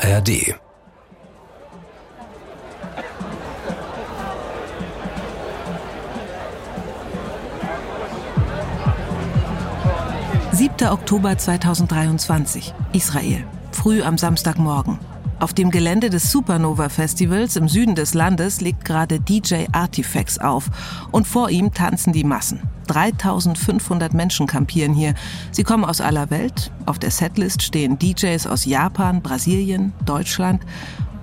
ARD 7. Oktober 2023, Israel. Früh am Samstagmorgen. Auf dem Gelände des Supernova Festivals im Süden des Landes legt gerade DJ Artifacts auf und vor ihm tanzen die Massen. 3500 Menschen kampieren hier. Sie kommen aus aller Welt. Auf der Setlist stehen DJs aus Japan, Brasilien, Deutschland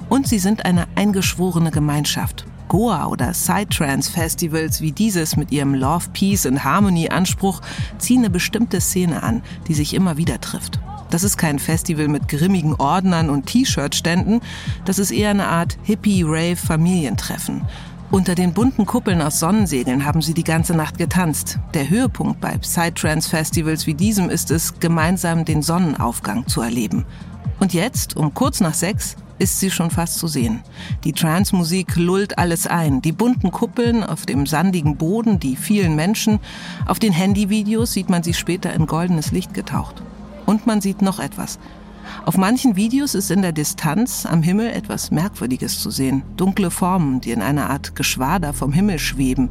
und sie sind eine eingeschworene Gemeinschaft. Goa oder Psytrance-Festivals wie dieses mit ihrem Love, Peace and Harmony Anspruch ziehen eine bestimmte Szene an, die sich immer wieder trifft. Das ist kein Festival mit grimmigen Ordnern und T-Shirt-Ständen, das ist eher eine Art Hippie-Rave-Familientreffen. Unter den bunten Kuppeln aus Sonnensegeln haben sie die ganze Nacht getanzt. Der Höhepunkt bei Psytrance-Festivals wie diesem ist es, gemeinsam den Sonnenaufgang zu erleben. Und jetzt, um kurz nach sechs, ist sie schon fast zu sehen. Die Trance-Musik lullt alles ein. Die bunten Kuppeln auf dem sandigen Boden, die vielen Menschen. Auf den Handyvideos sieht man sie später in goldenes Licht getaucht. Und man sieht noch etwas. Auf manchen Videos ist in der Distanz am Himmel etwas Merkwürdiges zu sehen. Dunkle Formen, die in einer Art Geschwader vom Himmel schweben.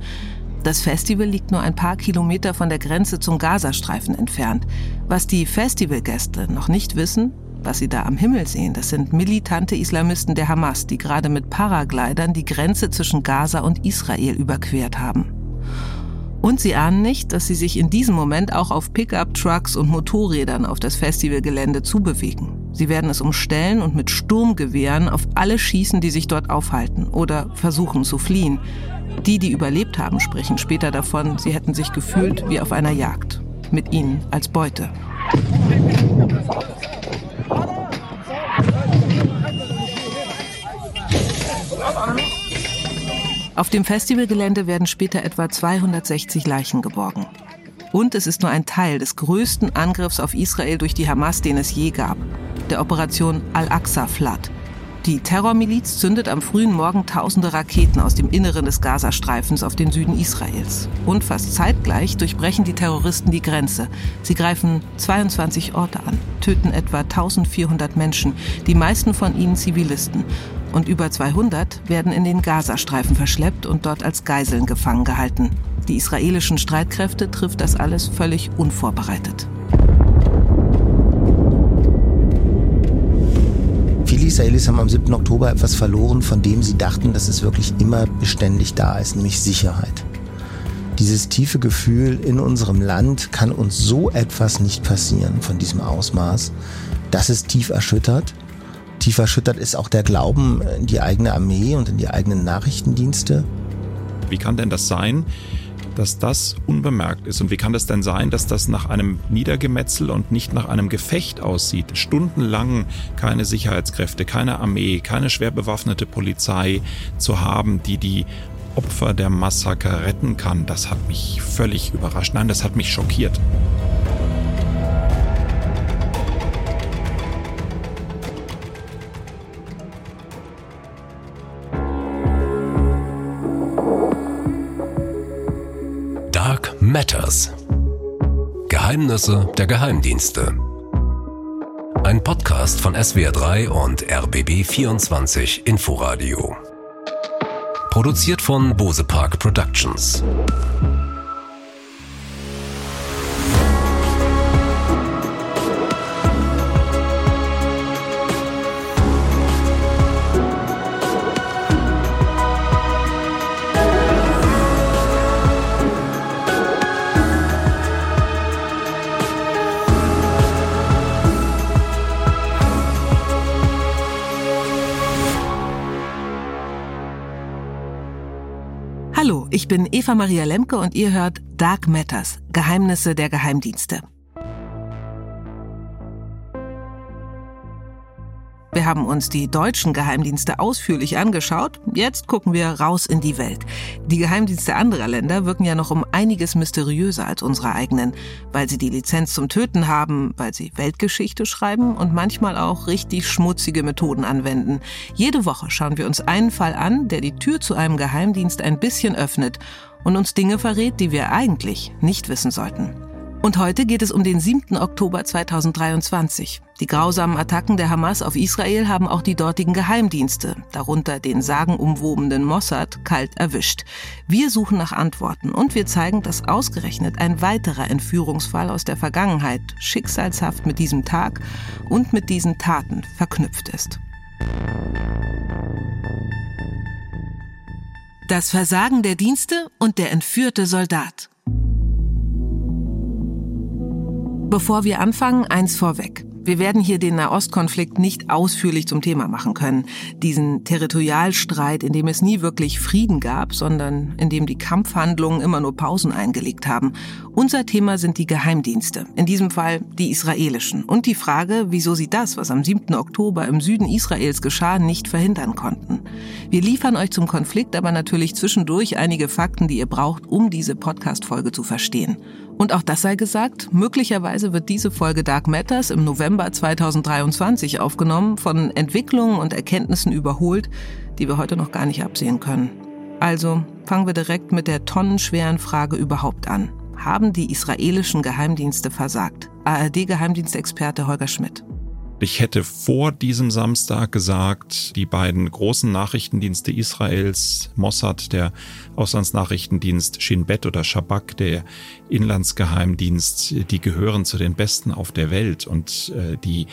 Das Festival liegt nur ein paar Kilometer von der Grenze zum Gazastreifen entfernt. Was die Festivalgäste noch nicht wissen, was sie da am Himmel sehen, das sind militante Islamisten der Hamas, die gerade mit Paraglidern die Grenze zwischen Gaza und Israel überquert haben. Und sie ahnen nicht, dass sie sich in diesem Moment auch auf Pickup-Trucks und Motorrädern auf das Festivalgelände zubewegen. Sie werden es umstellen und mit Sturmgewehren auf alle schießen, die sich dort aufhalten oder versuchen zu fliehen. Die, die überlebt haben, sprechen später davon, sie hätten sich gefühlt wie auf einer Jagd. Mit ihnen als Beute. Auf dem Festivalgelände werden später etwa 260 Leichen geborgen. Und es ist nur ein Teil des größten Angriffs auf Israel durch die Hamas, den es je gab, der Operation Al-Aqsa Flood. Die Terrormiliz zündet am frühen Morgen tausende Raketen aus dem Inneren des Gazastreifens auf den Süden Israels. Und fast zeitgleich durchbrechen die Terroristen die Grenze. Sie greifen 22 Orte an, töten etwa 1400 Menschen, die meisten von ihnen Zivilisten und über 200 werden in den Gazastreifen verschleppt und dort als Geiseln gefangen gehalten. Die israelischen Streitkräfte trifft das alles völlig unvorbereitet. Viele Israelis haben am 7. Oktober etwas verloren, von dem sie dachten, dass es wirklich immer beständig da ist, nämlich Sicherheit. Dieses tiefe Gefühl in unserem Land kann uns so etwas nicht passieren von diesem Ausmaß. Das ist tief erschüttert tief erschüttert ist auch der Glauben in die eigene Armee und in die eigenen Nachrichtendienste. Wie kann denn das sein, dass das unbemerkt ist? Und wie kann das denn sein, dass das nach einem Niedergemetzel und nicht nach einem Gefecht aussieht? Stundenlang keine Sicherheitskräfte, keine Armee, keine schwer bewaffnete Polizei zu haben, die die Opfer der Massaker retten kann, das hat mich völlig überrascht. Nein, das hat mich schockiert. Geheimnisse der Geheimdienste. Ein Podcast von SWR3 und RBB24 Inforadio. Produziert von Bose Park Productions. Ich bin Eva Maria Lemke und ihr hört Dark Matters, Geheimnisse der Geheimdienste. Wir haben uns die deutschen Geheimdienste ausführlich angeschaut. Jetzt gucken wir raus in die Welt. Die Geheimdienste anderer Länder wirken ja noch um einiges mysteriöser als unsere eigenen, weil sie die Lizenz zum Töten haben, weil sie Weltgeschichte schreiben und manchmal auch richtig schmutzige Methoden anwenden. Jede Woche schauen wir uns einen Fall an, der die Tür zu einem Geheimdienst ein bisschen öffnet und uns Dinge verrät, die wir eigentlich nicht wissen sollten. Und heute geht es um den 7. Oktober 2023. Die grausamen Attacken der Hamas auf Israel haben auch die dortigen Geheimdienste, darunter den sagenumwobenen Mossad, kalt erwischt. Wir suchen nach Antworten und wir zeigen, dass ausgerechnet ein weiterer Entführungsfall aus der Vergangenheit schicksalshaft mit diesem Tag und mit diesen Taten verknüpft ist. Das Versagen der Dienste und der entführte Soldat. Bevor wir anfangen, eins vorweg. Wir werden hier den Nahostkonflikt nicht ausführlich zum Thema machen können. Diesen Territorialstreit, in dem es nie wirklich Frieden gab, sondern in dem die Kampfhandlungen immer nur Pausen eingelegt haben. Unser Thema sind die Geheimdienste, in diesem Fall die israelischen. Und die Frage, wieso sie das, was am 7. Oktober im Süden Israels geschah, nicht verhindern konnten. Wir liefern euch zum Konflikt aber natürlich zwischendurch einige Fakten, die ihr braucht, um diese Podcast-Folge zu verstehen. Und auch das sei gesagt, möglicherweise wird diese Folge Dark Matters im November 2023 aufgenommen, von Entwicklungen und Erkenntnissen überholt, die wir heute noch gar nicht absehen können. Also fangen wir direkt mit der tonnenschweren Frage überhaupt an. Haben die israelischen Geheimdienste versagt? ARD-Geheimdienstexperte Holger Schmidt. Ich hätte vor diesem Samstag gesagt, die beiden großen Nachrichtendienste Israels, Mossad, der Auslandsnachrichtendienst Shin Bet oder Shabak, der Inlandsgeheimdienst, die gehören zu den besten auf der Welt. Und äh, die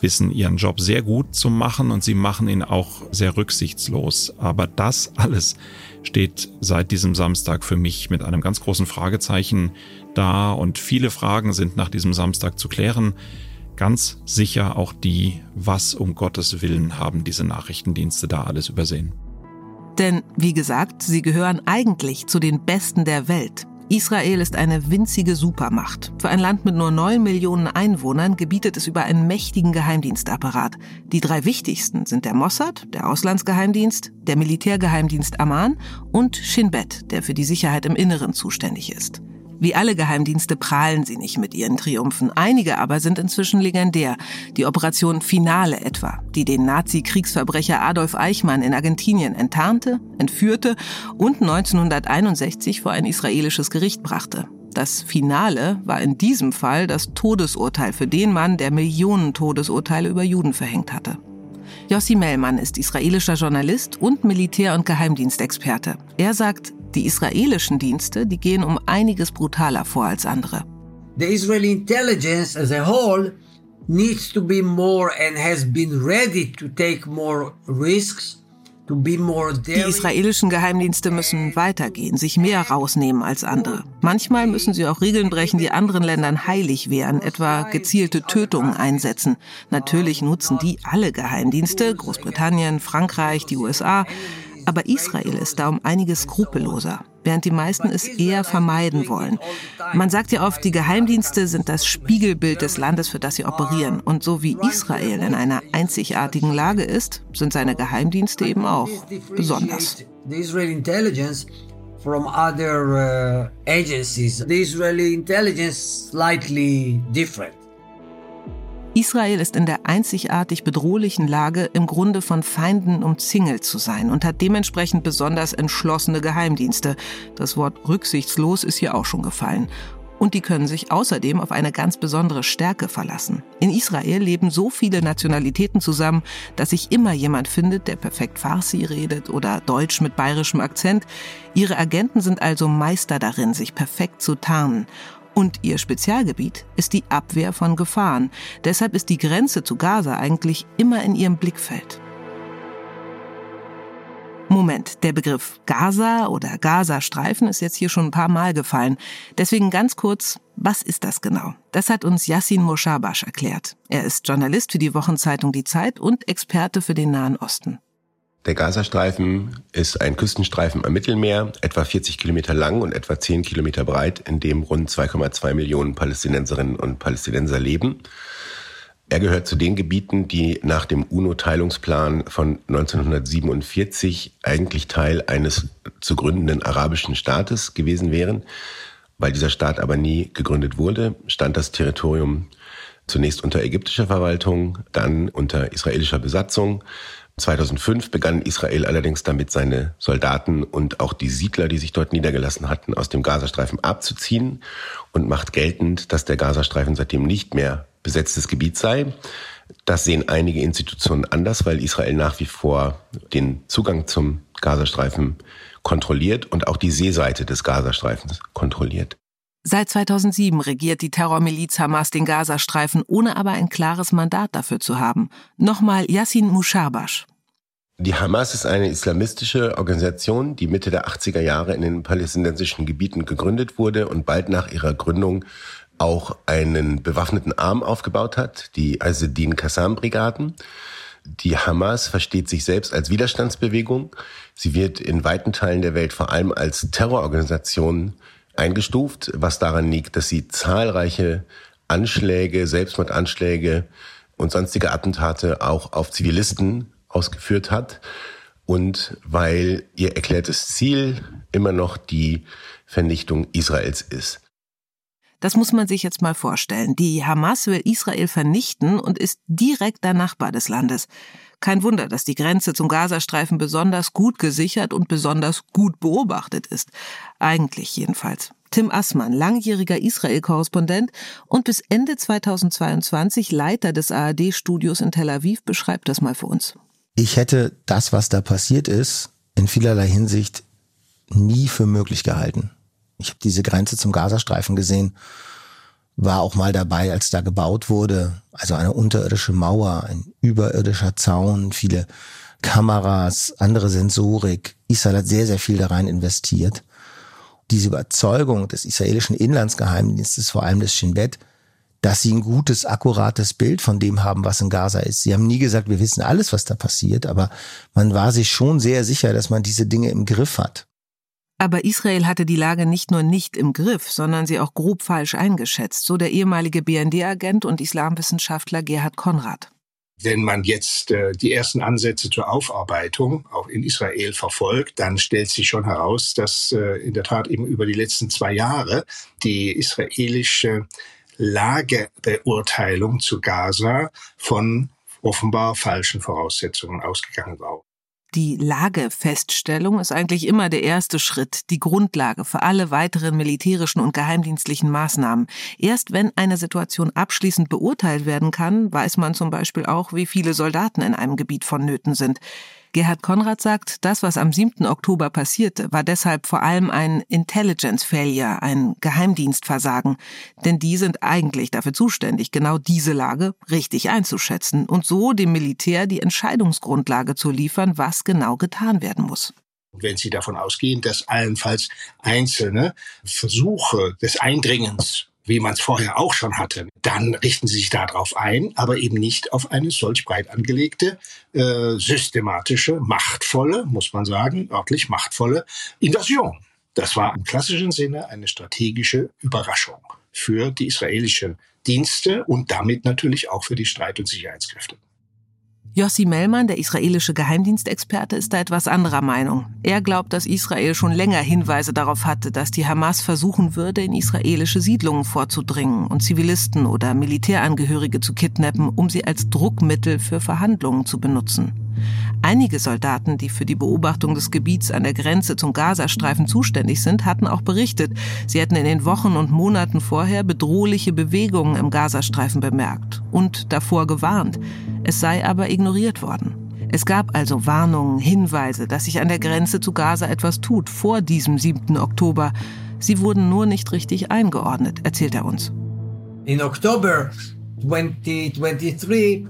wissen ihren Job sehr gut zu machen und sie machen ihn auch sehr rücksichtslos. Aber das alles steht seit diesem Samstag für mich mit einem ganz großen Fragezeichen da. Und viele Fragen sind nach diesem Samstag zu klären ganz sicher auch die, was um Gottes Willen haben diese Nachrichtendienste da alles übersehen. Denn, wie gesagt, sie gehören eigentlich zu den Besten der Welt. Israel ist eine winzige Supermacht. Für ein Land mit nur neun Millionen Einwohnern gebietet es über einen mächtigen Geheimdienstapparat. Die drei wichtigsten sind der Mossad, der Auslandsgeheimdienst, der Militärgeheimdienst Amman und Shin Bet, der für die Sicherheit im Inneren zuständig ist. Wie alle Geheimdienste prahlen sie nicht mit ihren Triumphen. Einige aber sind inzwischen legendär. Die Operation Finale etwa, die den Nazi-Kriegsverbrecher Adolf Eichmann in Argentinien enttarnte, entführte und 1961 vor ein israelisches Gericht brachte. Das Finale war in diesem Fall das Todesurteil für den Mann, der Millionen Todesurteile über Juden verhängt hatte. Yossi Mellmann ist israelischer Journalist und Militär- und Geheimdienstexperte. Er sagt, die israelischen Dienste, die gehen um einiges brutaler vor als andere. The Israeli intelligence as a whole needs to be more and has been ready to take more risks. Die israelischen Geheimdienste müssen weitergehen, sich mehr rausnehmen als andere. Manchmal müssen sie auch Regeln brechen, die anderen Ländern heilig wären, etwa gezielte Tötungen einsetzen. Natürlich nutzen die alle Geheimdienste, Großbritannien, Frankreich, die USA. Aber Israel ist da um einiges skrupelloser, während die meisten es eher vermeiden wollen. Man sagt ja oft, die Geheimdienste sind das Spiegelbild des Landes, für das sie operieren. Und so wie Israel in einer einzigartigen Lage ist, sind seine Geheimdienste eben auch besonders. from other uh, agencies. The Israeli intelligence slightly different. Israel ist in der einzigartig bedrohlichen Lage, im Grunde von Feinden umzingelt zu sein und hat dementsprechend besonders entschlossene Geheimdienste. Das Wort rücksichtslos ist hier auch schon gefallen. Und die können sich außerdem auf eine ganz besondere Stärke verlassen. In Israel leben so viele Nationalitäten zusammen, dass sich immer jemand findet, der perfekt Farsi redet oder Deutsch mit bayerischem Akzent. Ihre Agenten sind also Meister darin, sich perfekt zu tarnen. Und ihr Spezialgebiet ist die Abwehr von Gefahren. Deshalb ist die Grenze zu Gaza eigentlich immer in ihrem Blickfeld. Moment, der Begriff Gaza oder Gazastreifen ist jetzt hier schon ein paar Mal gefallen. Deswegen ganz kurz, was ist das genau? Das hat uns Yassin Moshabash erklärt. Er ist Journalist für die Wochenzeitung Die Zeit und Experte für den Nahen Osten. Der Gazastreifen ist ein Küstenstreifen am Mittelmeer, etwa 40 Kilometer lang und etwa 10 Kilometer breit, in dem rund 2,2 Millionen Palästinenserinnen und Palästinenser leben. Er gehört zu den Gebieten, die nach dem UNO-Teilungsplan von 1947 eigentlich Teil eines zu gründenden arabischen Staates gewesen wären. Weil dieser Staat aber nie gegründet wurde, stand das Territorium Zunächst unter ägyptischer Verwaltung, dann unter israelischer Besatzung. 2005 begann Israel allerdings damit, seine Soldaten und auch die Siedler, die sich dort niedergelassen hatten, aus dem Gazastreifen abzuziehen und macht geltend, dass der Gazastreifen seitdem nicht mehr besetztes Gebiet sei. Das sehen einige Institutionen anders, weil Israel nach wie vor den Zugang zum Gazastreifen kontrolliert und auch die Seeseite des Gazastreifens kontrolliert. Seit 2007 regiert die Terrormiliz Hamas den Gazastreifen, ohne aber ein klares Mandat dafür zu haben. Nochmal Yassin Mushabash. Die Hamas ist eine islamistische Organisation, die Mitte der 80er Jahre in den palästinensischen Gebieten gegründet wurde und bald nach ihrer Gründung auch einen bewaffneten Arm aufgebaut hat, die Azedin Qassam Brigaden. Die Hamas versteht sich selbst als Widerstandsbewegung. Sie wird in weiten Teilen der Welt vor allem als Terrororganisation eingestuft, was daran liegt, dass sie zahlreiche Anschläge, Selbstmordanschläge und sonstige Attentate auch auf Zivilisten ausgeführt hat und weil ihr erklärtes Ziel immer noch die Vernichtung Israels ist. Das muss man sich jetzt mal vorstellen. Die Hamas will Israel vernichten und ist direkter Nachbar des Landes. Kein Wunder, dass die Grenze zum Gazastreifen besonders gut gesichert und besonders gut beobachtet ist. Eigentlich jedenfalls. Tim Assmann, langjähriger Israel-Korrespondent und bis Ende 2022 Leiter des ARD-Studios in Tel Aviv, beschreibt das mal für uns. Ich hätte das, was da passiert ist, in vielerlei Hinsicht nie für möglich gehalten. Ich habe diese Grenze zum Gazastreifen gesehen war auch mal dabei, als da gebaut wurde. Also eine unterirdische Mauer, ein überirdischer Zaun, viele Kameras, andere Sensorik. Israel hat sehr, sehr viel da rein investiert. Diese Überzeugung des israelischen Inlandsgeheimdienstes, vor allem des Shin Bet, dass sie ein gutes, akkurates Bild von dem haben, was in Gaza ist. Sie haben nie gesagt, wir wissen alles, was da passiert, aber man war sich schon sehr sicher, dass man diese Dinge im Griff hat. Aber Israel hatte die Lage nicht nur nicht im Griff, sondern sie auch grob falsch eingeschätzt, so der ehemalige BND-Agent und Islamwissenschaftler Gerhard Konrad. Wenn man jetzt äh, die ersten Ansätze zur Aufarbeitung auch in Israel verfolgt, dann stellt sich schon heraus, dass äh, in der Tat eben über die letzten zwei Jahre die israelische Lagebeurteilung zu Gaza von offenbar falschen Voraussetzungen ausgegangen war. Die Lagefeststellung ist eigentlich immer der erste Schritt, die Grundlage für alle weiteren militärischen und geheimdienstlichen Maßnahmen. Erst wenn eine Situation abschließend beurteilt werden kann, weiß man zum Beispiel auch, wie viele Soldaten in einem Gebiet vonnöten sind. Gerhard Konrad sagt, das, was am 7. Oktober passierte, war deshalb vor allem ein Intelligence Failure, ein Geheimdienstversagen. Denn die sind eigentlich dafür zuständig, genau diese Lage richtig einzuschätzen und so dem Militär die Entscheidungsgrundlage zu liefern, was genau getan werden muss. Wenn Sie davon ausgehen, dass allenfalls einzelne Versuche des Eindringens wie man es vorher auch schon hatte, dann richten sie sich darauf ein, aber eben nicht auf eine solch breit angelegte, äh, systematische, machtvolle, muss man sagen, örtlich machtvolle Invasion. Das war im klassischen Sinne eine strategische Überraschung für die israelischen Dienste und damit natürlich auch für die Streit- und Sicherheitskräfte. Yossi Mellmann, der israelische Geheimdienstexperte, ist da etwas anderer Meinung. Er glaubt, dass Israel schon länger Hinweise darauf hatte, dass die Hamas versuchen würde, in israelische Siedlungen vorzudringen und Zivilisten oder Militärangehörige zu kidnappen, um sie als Druckmittel für Verhandlungen zu benutzen. Einige Soldaten, die für die Beobachtung des Gebiets an der Grenze zum Gazastreifen zuständig sind, hatten auch berichtet, sie hätten in den Wochen und Monaten vorher bedrohliche Bewegungen im Gazastreifen bemerkt und davor gewarnt. Es sei aber ignoriert worden. Es gab also Warnungen, Hinweise, dass sich an der Grenze zu Gaza etwas tut vor diesem 7. Oktober. Sie wurden nur nicht richtig eingeordnet, erzählt er uns. In Oktober 2023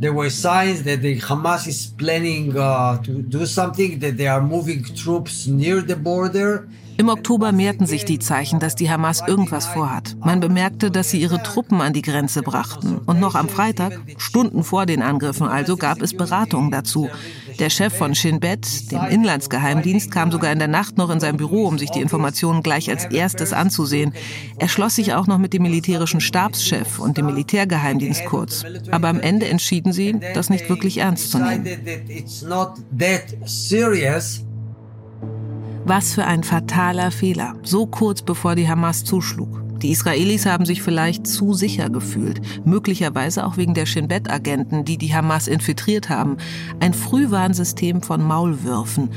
there were signs that the Hamas is planning uh, to do something, that they are moving troops near the border. Im Oktober mehrten sich die Zeichen, dass die Hamas irgendwas vorhat. Man bemerkte, dass sie ihre Truppen an die Grenze brachten. Und noch am Freitag, Stunden vor den Angriffen also, gab es Beratungen dazu. Der Chef von Shin Bet, dem Inlandsgeheimdienst, kam sogar in der Nacht noch in sein Büro, um sich die Informationen gleich als erstes anzusehen. Er schloss sich auch noch mit dem militärischen Stabschef und dem Militärgeheimdienst kurz. Aber am Ende entschieden sie, das nicht wirklich ernst zu nehmen. Was für ein fataler Fehler, so kurz bevor die Hamas zuschlug. Die Israelis haben sich vielleicht zu sicher gefühlt, möglicherweise auch wegen der Shin Bet-Agenten, die die Hamas infiltriert haben. Ein Frühwarnsystem von Maulwürfen.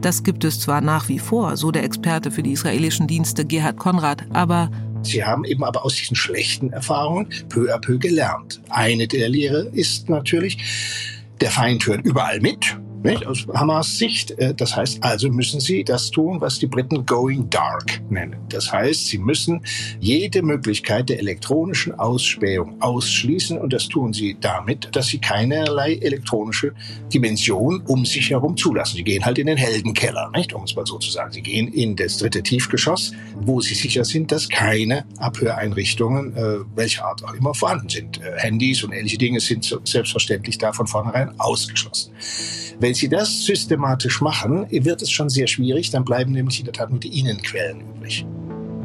Das gibt es zwar nach wie vor, so der Experte für die israelischen Dienste Gerhard Konrad, aber Sie haben eben aber aus diesen schlechten Erfahrungen peu à peu gelernt. Eine der Lehre ist natürlich, der Feind hört überall mit. Nicht? Aus Hamas Sicht. Äh, das heißt, also müssen sie das tun, was die Briten going dark nennen. Das heißt, sie müssen jede Möglichkeit der elektronischen Ausspähung ausschließen und das tun sie damit, dass sie keinerlei elektronische Dimension um sich herum zulassen. Sie gehen halt in den Heldenkeller, nicht? um es mal so zu sagen. Sie gehen in das dritte Tiefgeschoss, wo sie sicher sind, dass keine Abhöreinrichtungen, äh, welcher Art auch immer, vorhanden sind. Äh, Handys und ähnliche Dinge sind selbstverständlich da von vornherein ausgeschlossen. Wenn Sie das systematisch machen, wird es schon sehr schwierig, dann bleiben nämlich in der Tat nur die Innenquellen übrig.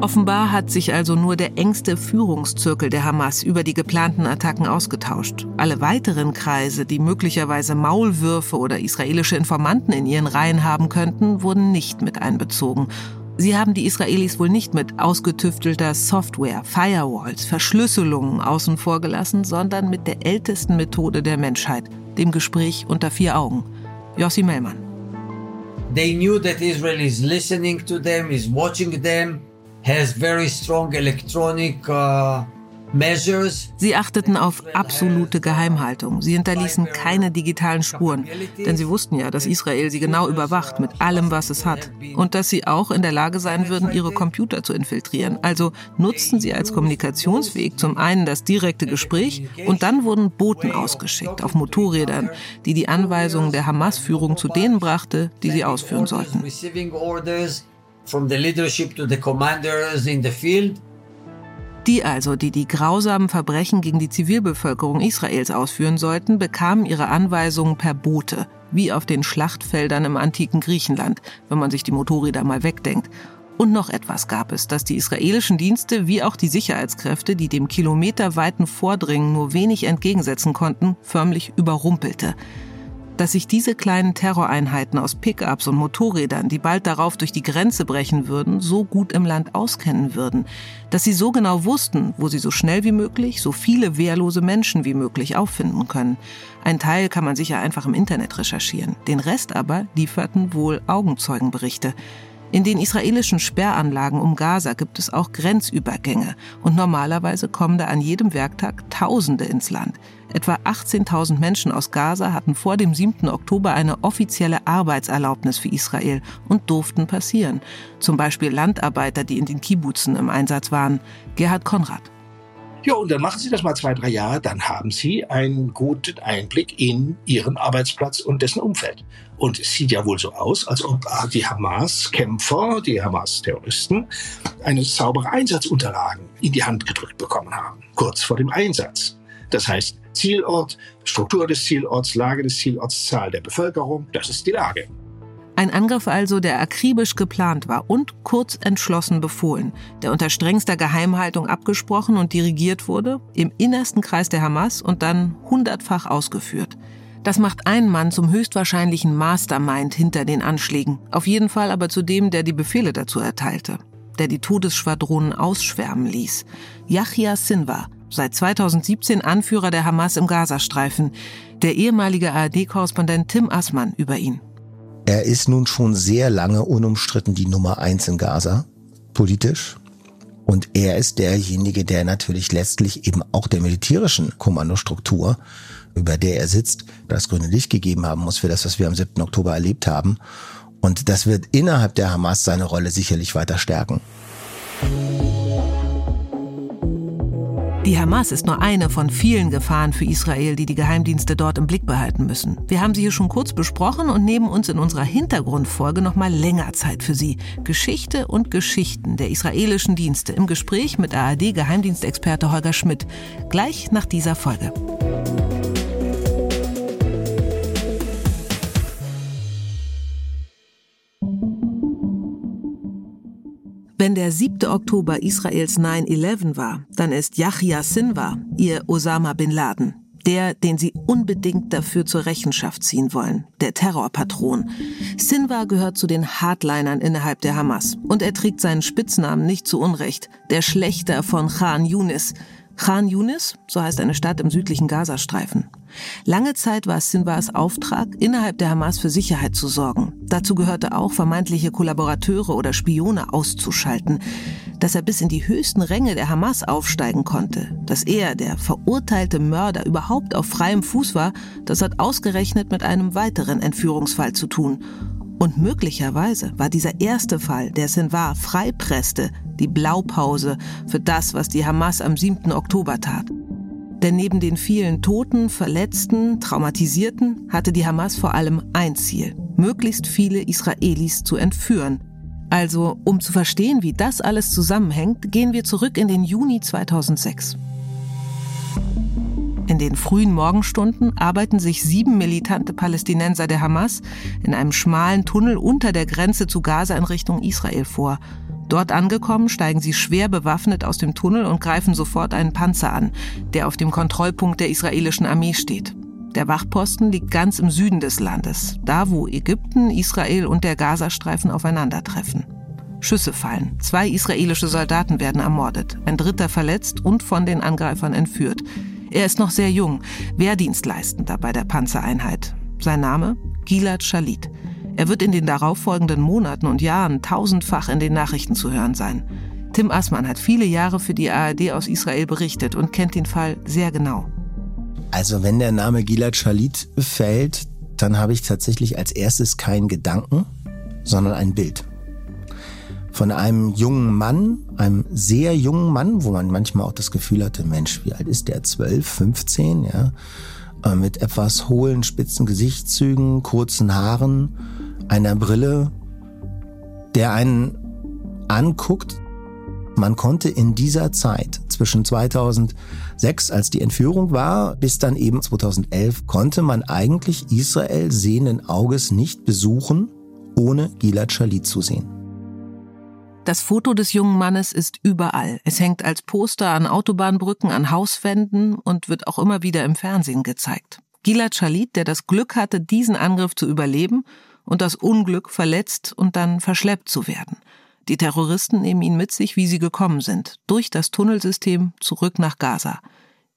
Offenbar hat sich also nur der engste Führungszirkel der Hamas über die geplanten Attacken ausgetauscht. Alle weiteren Kreise, die möglicherweise Maulwürfe oder israelische Informanten in ihren Reihen haben könnten, wurden nicht mit einbezogen. Sie haben die Israelis wohl nicht mit ausgetüftelter Software, Firewalls, Verschlüsselungen außen vor gelassen, sondern mit der ältesten Methode der Menschheit, dem Gespräch unter vier Augen. Yossi Mellmann. They knew that Israel is listening to them, is watching them, has very strong electronic uh, Sie achteten auf absolute Geheimhaltung. Sie hinterließen keine digitalen Spuren, denn sie wussten ja, dass Israel sie genau überwacht mit allem, was es hat. Und dass sie auch in der Lage sein würden, ihre Computer zu infiltrieren. Also nutzten sie als Kommunikationsweg zum einen das direkte Gespräch und dann wurden Boten ausgeschickt auf Motorrädern, die die Anweisungen der Hamas-Führung zu denen brachte, die sie ausführen sollten. From the leadership to the commanders in the field. Die also, die die grausamen Verbrechen gegen die Zivilbevölkerung Israels ausführen sollten, bekamen ihre Anweisungen per Boote, wie auf den Schlachtfeldern im antiken Griechenland, wenn man sich die Motorräder mal wegdenkt. Und noch etwas gab es, das die israelischen Dienste wie auch die Sicherheitskräfte, die dem kilometerweiten Vordringen nur wenig entgegensetzen konnten, förmlich überrumpelte dass sich diese kleinen Terroreinheiten aus Pickups und Motorrädern, die bald darauf durch die Grenze brechen würden, so gut im Land auskennen würden, dass sie so genau wussten, wo sie so schnell wie möglich so viele wehrlose Menschen wie möglich auffinden können. Ein Teil kann man sicher einfach im Internet recherchieren, den Rest aber lieferten wohl Augenzeugenberichte. In den israelischen Sperranlagen um Gaza gibt es auch Grenzübergänge und normalerweise kommen da an jedem Werktag Tausende ins Land. Etwa 18.000 Menschen aus Gaza hatten vor dem 7. Oktober eine offizielle Arbeitserlaubnis für Israel und durften passieren. Zum Beispiel Landarbeiter, die in den Kibbutzen im Einsatz waren. Gerhard Konrad. Ja, und dann machen Sie das mal zwei, drei Jahre, dann haben Sie einen guten Einblick in Ihren Arbeitsplatz und dessen Umfeld. Und es sieht ja wohl so aus, als ob die Hamas-Kämpfer, die Hamas-Terroristen, eine saubere Einsatzunterlagen in die Hand gedrückt bekommen haben, kurz vor dem Einsatz. Das heißt, Zielort, Struktur des Zielorts, Lage des Zielorts, Zahl der Bevölkerung, das ist die Lage. Ein Angriff also, der akribisch geplant war und kurz entschlossen befohlen, der unter strengster Geheimhaltung abgesprochen und dirigiert wurde, im innersten Kreis der Hamas und dann hundertfach ausgeführt. Das macht einen Mann zum höchstwahrscheinlichen Mastermind hinter den Anschlägen, auf jeden Fall aber zu dem, der die Befehle dazu erteilte, der die Todesschwadronen ausschwärmen ließ. Yahya Sinwar, seit 2017 Anführer der Hamas im Gazastreifen, der ehemalige ARD-Korrespondent Tim Assmann über ihn. Er ist nun schon sehr lange unumstritten die Nummer eins in Gaza, politisch. Und er ist derjenige, der natürlich letztlich eben auch der militärischen Kommandostruktur, über der er sitzt, das grüne Licht gegeben haben muss für das, was wir am 7. Oktober erlebt haben. Und das wird innerhalb der Hamas seine Rolle sicherlich weiter stärken. Die Hamas ist nur eine von vielen Gefahren für Israel, die die Geheimdienste dort im Blick behalten müssen. Wir haben sie hier schon kurz besprochen und nehmen uns in unserer Hintergrundfolge noch mal länger Zeit für sie. Geschichte und Geschichten der israelischen Dienste im Gespräch mit ARD-Geheimdienstexperte Holger Schmidt. Gleich nach dieser Folge. Wenn der 7. Oktober Israels 9-11 war, dann ist Yahya Sinwar ihr Osama bin Laden. der, den sie unbedingt dafür zur Rechenschaft ziehen wollen, der Terrorpatron. Sinwar gehört zu den Hardlinern innerhalb der Hamas und er trägt seinen Spitznamen nicht zu Unrecht, der Schlechter von Khan Yunis. Khan Yunis, so heißt eine Stadt im südlichen Gazastreifen. Lange Zeit war es Sinwars Auftrag, innerhalb der Hamas für Sicherheit zu sorgen. Dazu gehörte auch, vermeintliche Kollaborateure oder Spione auszuschalten. Dass er bis in die höchsten Ränge der Hamas aufsteigen konnte, dass er, der verurteilte Mörder, überhaupt auf freiem Fuß war, das hat ausgerechnet mit einem weiteren Entführungsfall zu tun. Und möglicherweise war dieser erste Fall, der Sinwar freipresste, die Blaupause für das, was die Hamas am 7. Oktober tat. Denn neben den vielen Toten, Verletzten, Traumatisierten hatte die Hamas vor allem ein Ziel, möglichst viele Israelis zu entführen. Also, um zu verstehen, wie das alles zusammenhängt, gehen wir zurück in den Juni 2006. In den frühen Morgenstunden arbeiten sich sieben militante Palästinenser der Hamas in einem schmalen Tunnel unter der Grenze zu Gaza in Richtung Israel vor – Dort angekommen, steigen sie schwer bewaffnet aus dem Tunnel und greifen sofort einen Panzer an, der auf dem Kontrollpunkt der israelischen Armee steht. Der Wachposten liegt ganz im Süden des Landes, da wo Ägypten, Israel und der Gazastreifen aufeinandertreffen. Schüsse fallen. Zwei israelische Soldaten werden ermordet, ein dritter verletzt und von den Angreifern entführt. Er ist noch sehr jung, Wehrdienstleistender bei der Panzereinheit. Sein Name? Gilad Shalit. Er wird in den darauffolgenden Monaten und Jahren tausendfach in den Nachrichten zu hören sein. Tim Assmann hat viele Jahre für die ARD aus Israel berichtet und kennt den Fall sehr genau. Also wenn der Name Gilad Shalit fällt, dann habe ich tatsächlich als erstes keinen Gedanken, sondern ein Bild. Von einem jungen Mann, einem sehr jungen Mann, wo man manchmal auch das Gefühl hatte, Mensch, wie alt ist der? 12, 15, ja? Äh, mit etwas hohlen, spitzen Gesichtszügen, kurzen Haaren, einer Brille, der einen anguckt. Man konnte in dieser Zeit zwischen 2006, als die Entführung war, bis dann eben 2011, konnte man eigentlich Israel sehenden Auges nicht besuchen, ohne Gilad Shalit zu sehen. Das Foto des jungen Mannes ist überall. Es hängt als Poster an Autobahnbrücken, an Hauswänden und wird auch immer wieder im Fernsehen gezeigt. Gilad Shalit, der das Glück hatte, diesen Angriff zu überleben und das Unglück verletzt und dann verschleppt zu werden. Die Terroristen nehmen ihn mit sich, wie sie gekommen sind, durch das Tunnelsystem zurück nach Gaza.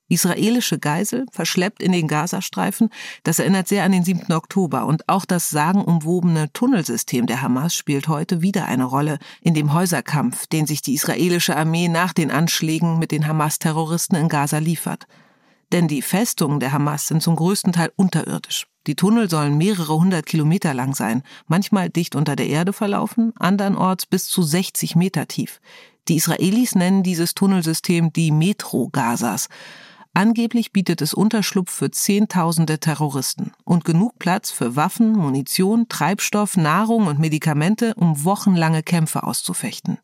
Israelische Geisel verschleppt in den Gazastreifen, das erinnert sehr an den 7. Oktober und auch das sagenumwobene Tunnelsystem der Hamas spielt heute wieder eine Rolle in dem Häuserkampf, den sich die israelische Armee nach den Anschlägen mit den Hamas-Terroristen in Gaza liefert. Denn die Festungen der Hamas sind zum größten Teil unterirdisch. Die Tunnel sollen mehrere hundert Kilometer lang sein, manchmal dicht unter der Erde verlaufen, andernorts bis zu 60 Meter tief. Die Israelis nennen dieses Tunnelsystem die Metro Gazas. Angeblich bietet es Unterschlupf für Zehntausende Terroristen und genug Platz für Waffen, Munition, Treibstoff, Nahrung und Medikamente, um wochenlange Kämpfe auszufechten.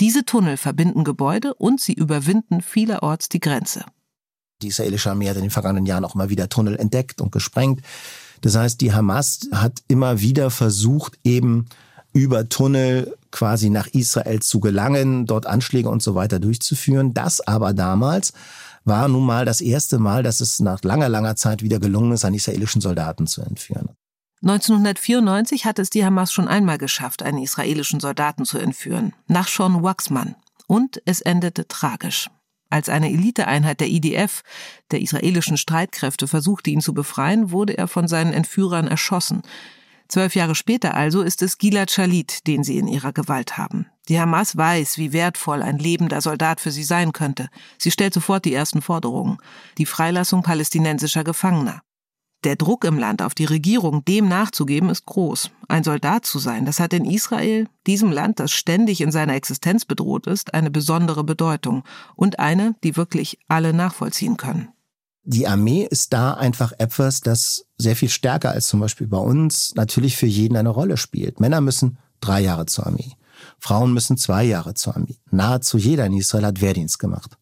Diese Tunnel verbinden Gebäude und sie überwinden vielerorts die Grenze. Die israelische Armee hat in den vergangenen Jahren auch mal wieder Tunnel entdeckt und gesprengt. Das heißt, die Hamas hat immer wieder versucht, eben über Tunnel quasi nach Israel zu gelangen, dort Anschläge und so weiter durchzuführen. Das aber damals war nun mal das erste Mal, dass es nach langer, langer Zeit wieder gelungen ist, einen israelischen Soldaten zu entführen. 1994 hat es die Hamas schon einmal geschafft, einen israelischen Soldaten zu entführen, nach Sean Waxman. Und es endete tragisch. Als eine Eliteeinheit der IDF, der israelischen Streitkräfte, versuchte ihn zu befreien, wurde er von seinen Entführern erschossen. Zwölf Jahre später also ist es Gilad Shalit, den sie in ihrer Gewalt haben. Die Hamas weiß, wie wertvoll ein lebender Soldat für sie sein könnte. Sie stellt sofort die ersten Forderungen. Die Freilassung palästinensischer Gefangener. Der Druck im Land auf die Regierung, dem nachzugeben, ist groß. Ein Soldat zu sein, das hat in Israel, diesem Land, das ständig in seiner Existenz bedroht ist, eine besondere Bedeutung und eine, die wirklich alle nachvollziehen können. Die Armee ist da einfach etwas, das sehr viel stärker als zum Beispiel bei uns natürlich für jeden eine Rolle spielt. Männer müssen drei Jahre zur Armee. Frauen müssen zwei Jahre zur Armee. Nahezu jeder in Israel hat Wehrdienst gemacht.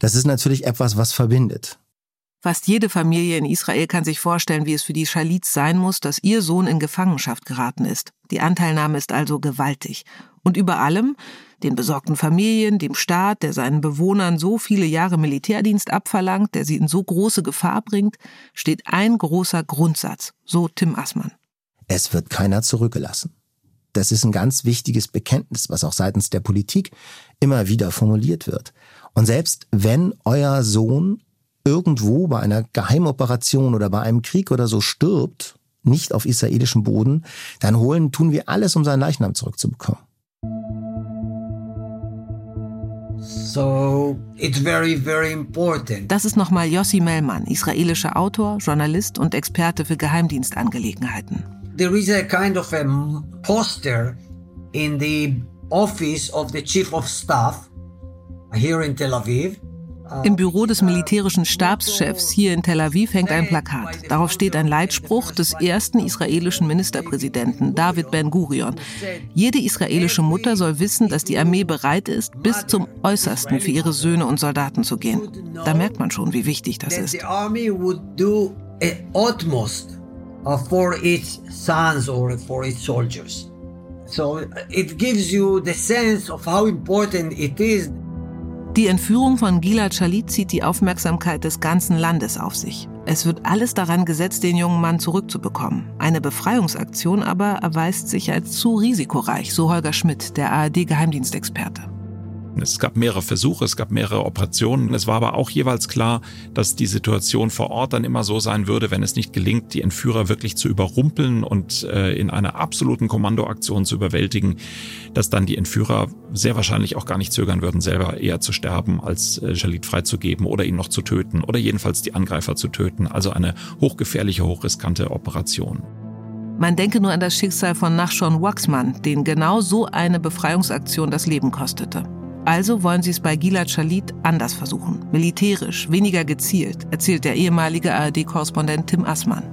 Das ist natürlich etwas, was verbindet. Fast jede Familie in Israel kann sich vorstellen, wie es für die Schalits sein muss, dass ihr Sohn in Gefangenschaft geraten ist. Die Anteilnahme ist also gewaltig. Und über allem, den besorgten Familien, dem Staat, der seinen Bewohnern so viele Jahre Militärdienst abverlangt, der sie in so große Gefahr bringt, steht ein großer Grundsatz, so Tim Assmann. Es wird keiner zurückgelassen. Das ist ein ganz wichtiges Bekenntnis, was auch seitens der Politik immer wieder formuliert wird. Und selbst wenn euer Sohn irgendwo bei einer Geheimoperation oder bei einem Krieg oder so stirbt, nicht auf israelischem Boden, dann holen, tun wir alles, um seinen Leichnam zurückzubekommen. So it's very, very important. Das ist nochmal Yossi Melman, israelischer Autor, Journalist und Experte für Geheimdienstangelegenheiten. There is a kind of a poster in the office of the chief of staff here in Tel Aviv im Büro des militärischen Stabschefs hier in Tel Aviv hängt ein Plakat. Darauf steht ein Leitspruch des ersten israelischen Ministerpräsidenten David Ben-Gurion. Jede israelische Mutter soll wissen, dass die Armee bereit ist, bis zum Äußersten für ihre Söhne und Soldaten zu gehen. Da merkt man schon, wie wichtig das ist. for its sons or for its soldiers. So it gives you the sense of how important it is die Entführung von Gilad Shalit zieht die Aufmerksamkeit des ganzen Landes auf sich. Es wird alles daran gesetzt, den jungen Mann zurückzubekommen. Eine Befreiungsaktion aber erweist sich als zu risikoreich, so Holger Schmidt, der ARD-Geheimdienstexperte. Es gab mehrere Versuche, es gab mehrere Operationen. Es war aber auch jeweils klar, dass die Situation vor Ort dann immer so sein würde, wenn es nicht gelingt, die Entführer wirklich zu überrumpeln und äh, in einer absoluten Kommandoaktion zu überwältigen, dass dann die Entführer sehr wahrscheinlich auch gar nicht zögern würden, selber eher zu sterben, als äh, Jalit freizugeben oder ihn noch zu töten oder jedenfalls die Angreifer zu töten. Also eine hochgefährliche, hochriskante Operation. Man denke nur an das Schicksal von Nachschon Waxman, den genau so eine Befreiungsaktion das Leben kostete. Also wollen sie es bei Gilad Shalit anders versuchen. Militärisch, weniger gezielt, erzählt der ehemalige ARD-Korrespondent Tim Assmann.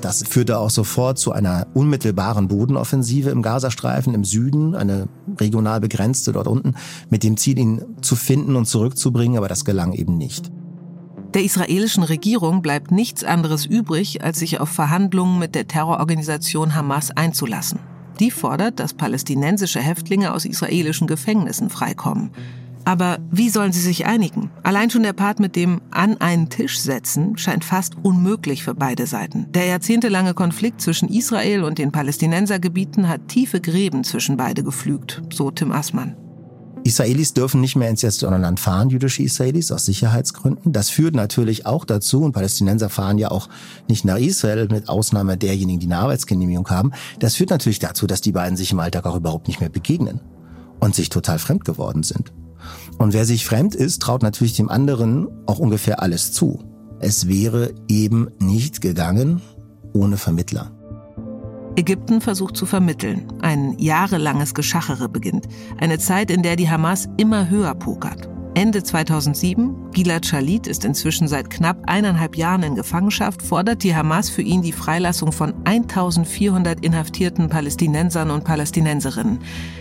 Das führte auch sofort zu einer unmittelbaren Bodenoffensive im Gazastreifen im Süden, eine regional begrenzte dort unten, mit dem Ziel, ihn zu finden und zurückzubringen, aber das gelang eben nicht. Der israelischen Regierung bleibt nichts anderes übrig, als sich auf Verhandlungen mit der Terrororganisation Hamas einzulassen. Die fordert, dass palästinensische Häftlinge aus israelischen Gefängnissen freikommen. Aber wie sollen sie sich einigen? Allein schon der Part mit dem an einen Tisch setzen scheint fast unmöglich für beide Seiten. Der jahrzehntelange Konflikt zwischen Israel und den Palästinensergebieten hat tiefe Gräben zwischen beide geflügt, so Tim Assmann. Israelis dürfen nicht mehr ins Land fahren, jüdische Israelis, aus Sicherheitsgründen. Das führt natürlich auch dazu, und Palästinenser fahren ja auch nicht nach Israel, mit Ausnahme derjenigen, die eine Arbeitsgenehmigung haben. Das führt natürlich dazu, dass die beiden sich im Alltag auch überhaupt nicht mehr begegnen und sich total fremd geworden sind. Und wer sich fremd ist, traut natürlich dem anderen auch ungefähr alles zu. Es wäre eben nicht gegangen ohne Vermittler. Ägypten versucht zu vermitteln. Ein jahrelanges Geschachere beginnt. Eine Zeit, in der die Hamas immer höher pokert. Ende 2007, Gilad Shalit ist inzwischen seit knapp eineinhalb Jahren in Gefangenschaft, fordert die Hamas für ihn die Freilassung von 1400 inhaftierten Palästinensern und Palästinenserinnen.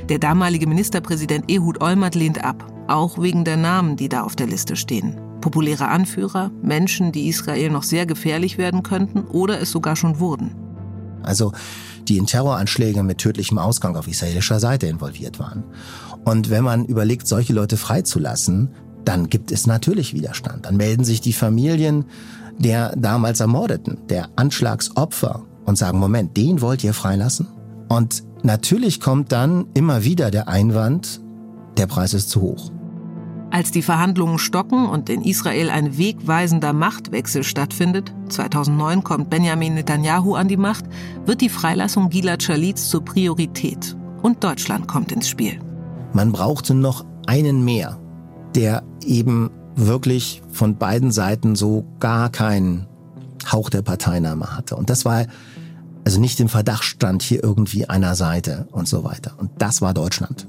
Der damalige Ministerpräsident Ehud Olmert lehnt ab, auch wegen der Namen, die da auf der Liste stehen. Populäre Anführer, Menschen, die Israel noch sehr gefährlich werden könnten oder es sogar schon wurden. Also die in Terroranschläge mit tödlichem Ausgang auf israelischer Seite involviert waren. Und wenn man überlegt, solche Leute freizulassen, dann gibt es natürlich Widerstand. Dann melden sich die Familien der damals Ermordeten, der Anschlagsopfer und sagen, Moment, den wollt ihr freilassen? Und natürlich kommt dann immer wieder der Einwand, der Preis ist zu hoch. Als die Verhandlungen stocken und in Israel ein wegweisender Machtwechsel stattfindet, 2009 kommt Benjamin Netanyahu an die Macht, wird die Freilassung Gilad Schalits zur Priorität. Und Deutschland kommt ins Spiel. Man brauchte noch einen mehr, der eben wirklich von beiden Seiten so gar keinen Hauch der Parteinahme hatte. Und das war also nicht im Verdacht stand hier irgendwie einer Seite und so weiter. Und das war Deutschland.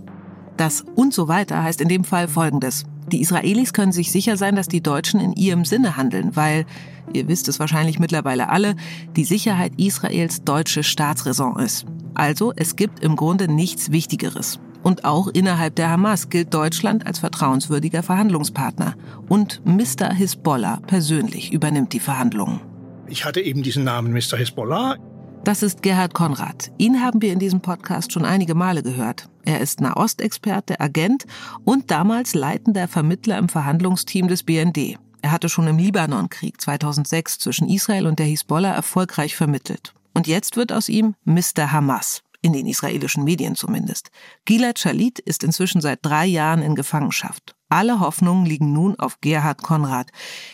Das und so weiter heißt in dem Fall Folgendes. Die Israelis können sich sicher sein, dass die Deutschen in ihrem Sinne handeln, weil, ihr wisst es wahrscheinlich mittlerweile alle, die Sicherheit Israels deutsche Staatsräson ist. Also es gibt im Grunde nichts Wichtigeres. Und auch innerhalb der Hamas gilt Deutschland als vertrauenswürdiger Verhandlungspartner. Und Mr. Hisbollah persönlich übernimmt die Verhandlungen. Ich hatte eben diesen Namen Mr. Hisbollah. Das ist Gerhard Konrad. Ihn haben wir in diesem Podcast schon einige Male gehört. Er ist Nahostexperte, Agent und damals leitender Vermittler im Verhandlungsteam des BND. Er hatte schon im Libanonkrieg 2006 zwischen Israel und der Hisbollah erfolgreich vermittelt. Und jetzt wird aus ihm Mr. Hamas, in den israelischen Medien zumindest. Gilad Shalit ist inzwischen seit drei Jahren in Gefangenschaft. Alle Hoffnungen liegen nun auf Gerhard Konrad.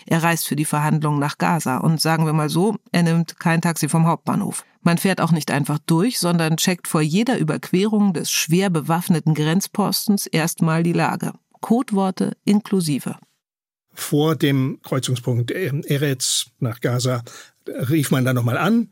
Er reist für die Verhandlungen nach Gaza und sagen wir mal so, er nimmt kein Taxi vom Hauptbahnhof. Man fährt auch nicht einfach durch, sondern checkt vor jeder Überquerung des schwer bewaffneten Grenzpostens erstmal die Lage. Codeworte inklusive. Vor dem Kreuzungspunkt Eretz nach Gaza rief man dann nochmal an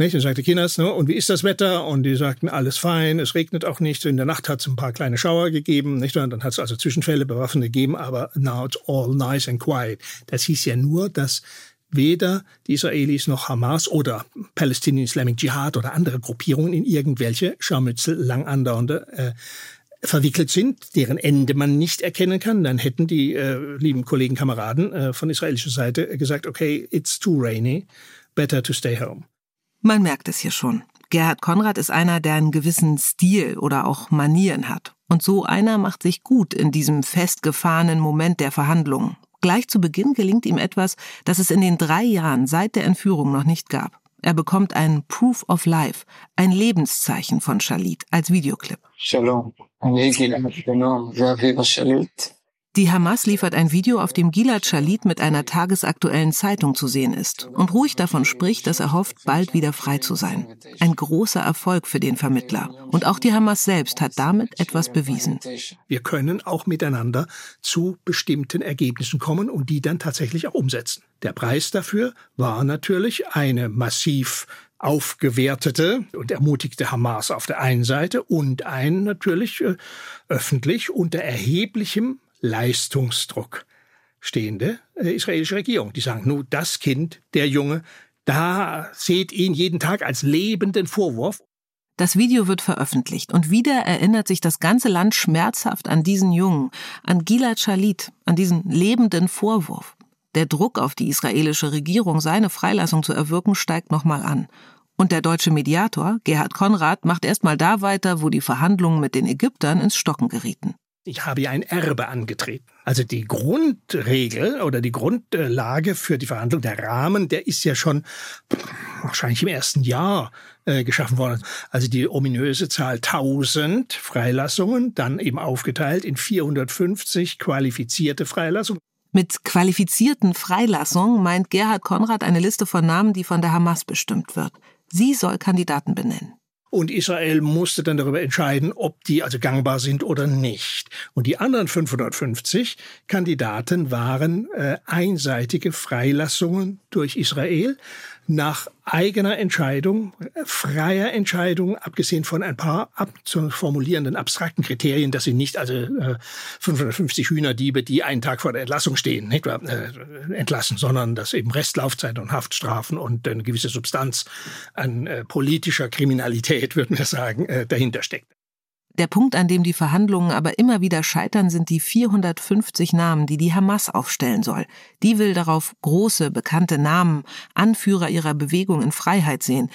nicht? Und sagte Kinas, und wie ist das Wetter? Und die sagten, alles fein, es regnet auch nicht. In der Nacht hat es ein paar kleine Schauer gegeben, nicht? Und dann hat es also Zwischenfälle bewaffnet gegeben, aber now it's all nice and quiet. Das hieß ja nur, dass weder die Israelis noch Hamas oder Palestinian Islamic Jihad oder andere Gruppierungen in irgendwelche Scharmützel lang andauernde äh, verwickelt sind, deren Ende man nicht erkennen kann, dann hätten die äh, lieben Kollegen, Kameraden äh, von israelischer Seite gesagt, okay, it's too rainy, better to stay home. Man merkt es hier schon. Gerhard Konrad ist einer, der einen gewissen Stil oder auch Manieren hat. Und so einer macht sich gut in diesem festgefahrenen Moment der Verhandlungen. Gleich zu Beginn gelingt ihm etwas, das es in den drei Jahren seit der Entführung noch nicht gab. Er bekommt ein Proof of Life, ein Lebenszeichen von Shalit als Videoclip. Shalom. Die Hamas liefert ein Video, auf dem Gilad Shalit mit einer tagesaktuellen Zeitung zu sehen ist und ruhig davon spricht, dass er hofft, bald wieder frei zu sein. Ein großer Erfolg für den Vermittler. Und auch die Hamas selbst hat damit etwas bewiesen. Wir können auch miteinander zu bestimmten Ergebnissen kommen und die dann tatsächlich auch umsetzen. Der Preis dafür war natürlich eine massiv aufgewertete und ermutigte Hamas auf der einen Seite und ein natürlich äh, öffentlich unter erheblichem Leistungsdruck stehende äh, israelische Regierung. Die sagen, nur das Kind, der Junge, da seht ihn jeden Tag als lebenden Vorwurf. Das Video wird veröffentlicht und wieder erinnert sich das ganze Land schmerzhaft an diesen Jungen, an Gilad Shalit, an diesen lebenden Vorwurf. Der Druck auf die israelische Regierung, seine Freilassung zu erwirken, steigt nochmal an. Und der deutsche Mediator, Gerhard Konrad, macht erstmal da weiter, wo die Verhandlungen mit den Ägyptern ins Stocken gerieten. Ich habe ja ein Erbe angetreten. Also die Grundregel oder die Grundlage für die Verhandlung, der Rahmen, der ist ja schon wahrscheinlich im ersten Jahr äh, geschaffen worden. Also die ominöse Zahl 1000 Freilassungen, dann eben aufgeteilt in 450 qualifizierte Freilassungen. Mit qualifizierten Freilassungen meint Gerhard Konrad eine Liste von Namen, die von der Hamas bestimmt wird. Sie soll Kandidaten benennen. Und Israel musste dann darüber entscheiden, ob die also gangbar sind oder nicht. Und die anderen 550 Kandidaten waren äh, einseitige Freilassungen durch Israel nach eigener Entscheidung, freier Entscheidung, abgesehen von ein paar abzuformulierenden abstrakten Kriterien, dass sie nicht also äh, 550 Hühnerdiebe, die einen Tag vor der Entlassung stehen, nicht, äh, entlassen, sondern dass eben Restlaufzeit und Haftstrafen und eine gewisse Substanz an äh, politischer Kriminalität, würden wir sagen, äh, dahinter steckt. Der Punkt, an dem die Verhandlungen aber immer wieder scheitern, sind die 450 Namen, die die Hamas aufstellen soll. Die will darauf große, bekannte Namen, Anführer ihrer Bewegung in Freiheit sehen.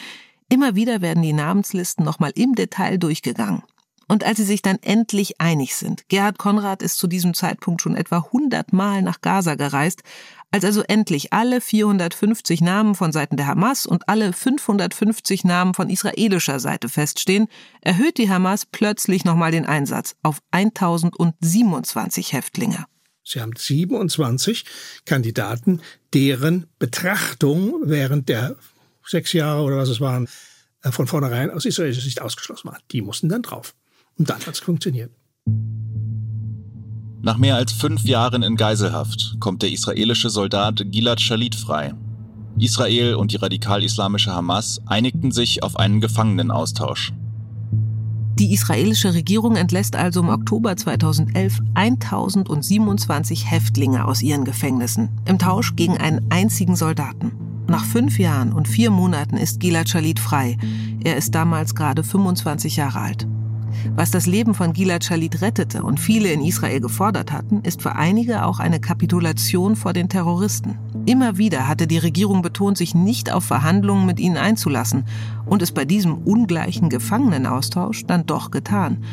Immer wieder werden die Namenslisten nochmal im Detail durchgegangen. Und als sie sich dann endlich einig sind, Gerhard Konrad ist zu diesem Zeitpunkt schon etwa 100 Mal nach Gaza gereist, als also endlich alle 450 Namen von Seiten der Hamas und alle 550 Namen von israelischer Seite feststehen, erhöht die Hamas plötzlich nochmal den Einsatz auf 1027 Häftlinge. Sie haben 27 Kandidaten, deren Betrachtung während der sechs Jahre oder was es waren, äh, von vornherein aus israelischer Sicht ausgeschlossen war. Die mussten dann drauf. Und dann hat es funktioniert. Nach mehr als fünf Jahren in Geiselhaft kommt der israelische Soldat Gilad Shalit frei. Israel und die radikal-islamische Hamas einigten sich auf einen Gefangenenaustausch. Die israelische Regierung entlässt also im Oktober 2011 1027 Häftlinge aus ihren Gefängnissen im Tausch gegen einen einzigen Soldaten. Nach fünf Jahren und vier Monaten ist Gilad Shalit frei. Er ist damals gerade 25 Jahre alt. Was das Leben von Gilad Shalit rettete und viele in Israel gefordert hatten, ist für einige auch eine Kapitulation vor den Terroristen. Immer wieder hatte die Regierung betont, sich nicht auf Verhandlungen mit ihnen einzulassen und es bei diesem ungleichen Gefangenenaustausch dann doch getan.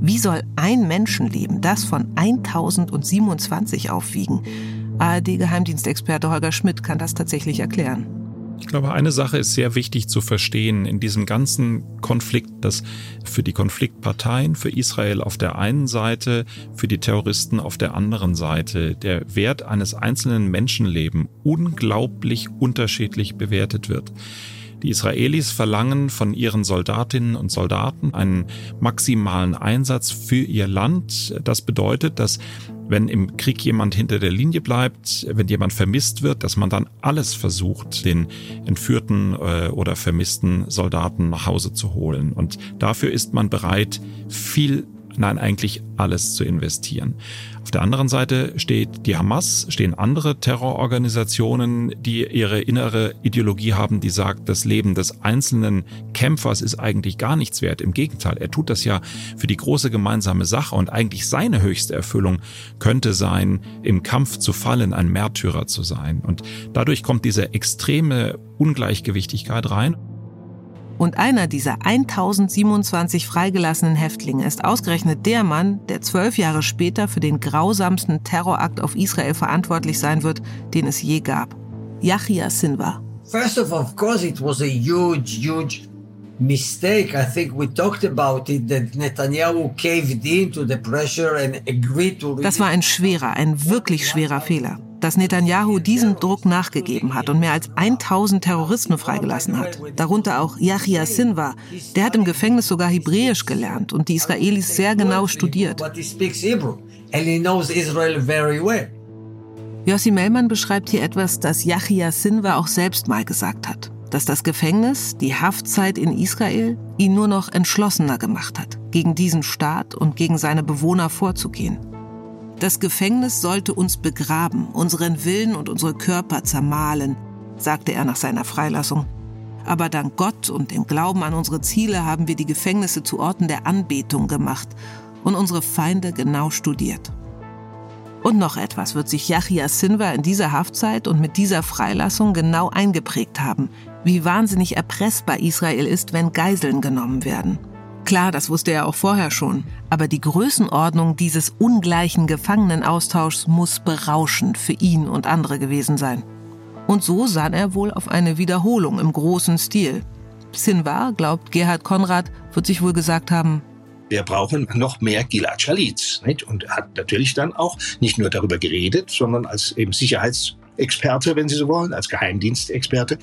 Wie soll ein Menschenleben das von 1027 aufwiegen? ARD-Geheimdienstexperte Holger Schmidt kann das tatsächlich erklären. Ich glaube, eine Sache ist sehr wichtig zu verstehen in diesem ganzen Konflikt, dass für die Konfliktparteien, für Israel auf der einen Seite, für die Terroristen auf der anderen Seite der Wert eines einzelnen Menschenleben unglaublich unterschiedlich bewertet wird. Die Israelis verlangen von ihren Soldatinnen und Soldaten einen maximalen Einsatz für ihr Land. Das bedeutet, dass wenn im Krieg jemand hinter der Linie bleibt, wenn jemand vermisst wird, dass man dann alles versucht, den entführten äh, oder vermissten Soldaten nach Hause zu holen. Und dafür ist man bereit, viel nein, eigentlich alles zu investieren. Auf der anderen Seite steht die Hamas, stehen andere Terrororganisationen, die ihre innere Ideologie haben, die sagt, das Leben des einzelnen Kämpfers ist eigentlich gar nichts wert. Im Gegenteil, er tut das ja für die große gemeinsame Sache und eigentlich seine höchste Erfüllung könnte sein, im Kampf zu fallen, ein Märtyrer zu sein. Und dadurch kommt diese extreme Ungleichgewichtigkeit rein. Und einer dieser 1027 freigelassenen Häftlinge ist ausgerechnet der Mann, der zwölf Jahre später für den grausamsten Terrorakt auf Israel verantwortlich sein wird, den es je gab. Yahya Sinwar. First of, of course, it was a huge, huge mistake. I think we talked about it that Netanyahu caved in to the pressure and agreed to. Das war ein schwerer, ein wirklich schwerer Fehler dass Netanyahu diesem Druck nachgegeben hat und mehr als 1000 Terroristen freigelassen hat. Darunter auch Yahya Sinwar. Der hat im Gefängnis sogar Hebräisch gelernt und die Israelis sehr genau studiert. Yossi Mellmann beschreibt hier etwas, das Yahya Sinwar auch selbst mal gesagt hat. Dass das Gefängnis, die Haftzeit in Israel, ihn nur noch entschlossener gemacht hat, gegen diesen Staat und gegen seine Bewohner vorzugehen. Das Gefängnis sollte uns begraben, unseren Willen und unsere Körper zermahlen, sagte er nach seiner Freilassung. Aber dank Gott und dem Glauben an unsere Ziele haben wir die Gefängnisse zu Orten der Anbetung gemacht und unsere Feinde genau studiert. Und noch etwas wird sich Yahya Sinwar in dieser Haftzeit und mit dieser Freilassung genau eingeprägt haben, wie wahnsinnig erpressbar Israel ist, wenn Geiseln genommen werden. Klar, das wusste er auch vorher schon. Aber die Größenordnung dieses ungleichen Gefangenenaustauschs muss berauschend für ihn und andere gewesen sein. Und so sah er wohl auf eine Wiederholung im großen Stil. Sinwar, glaubt Gerhard Konrad, wird sich wohl gesagt haben, wir brauchen noch mehr Gilad Schalitz. Und hat natürlich dann auch nicht nur darüber geredet, sondern als eben Sicherheits- Experte, wenn Sie so wollen, als Geheimdienstexperte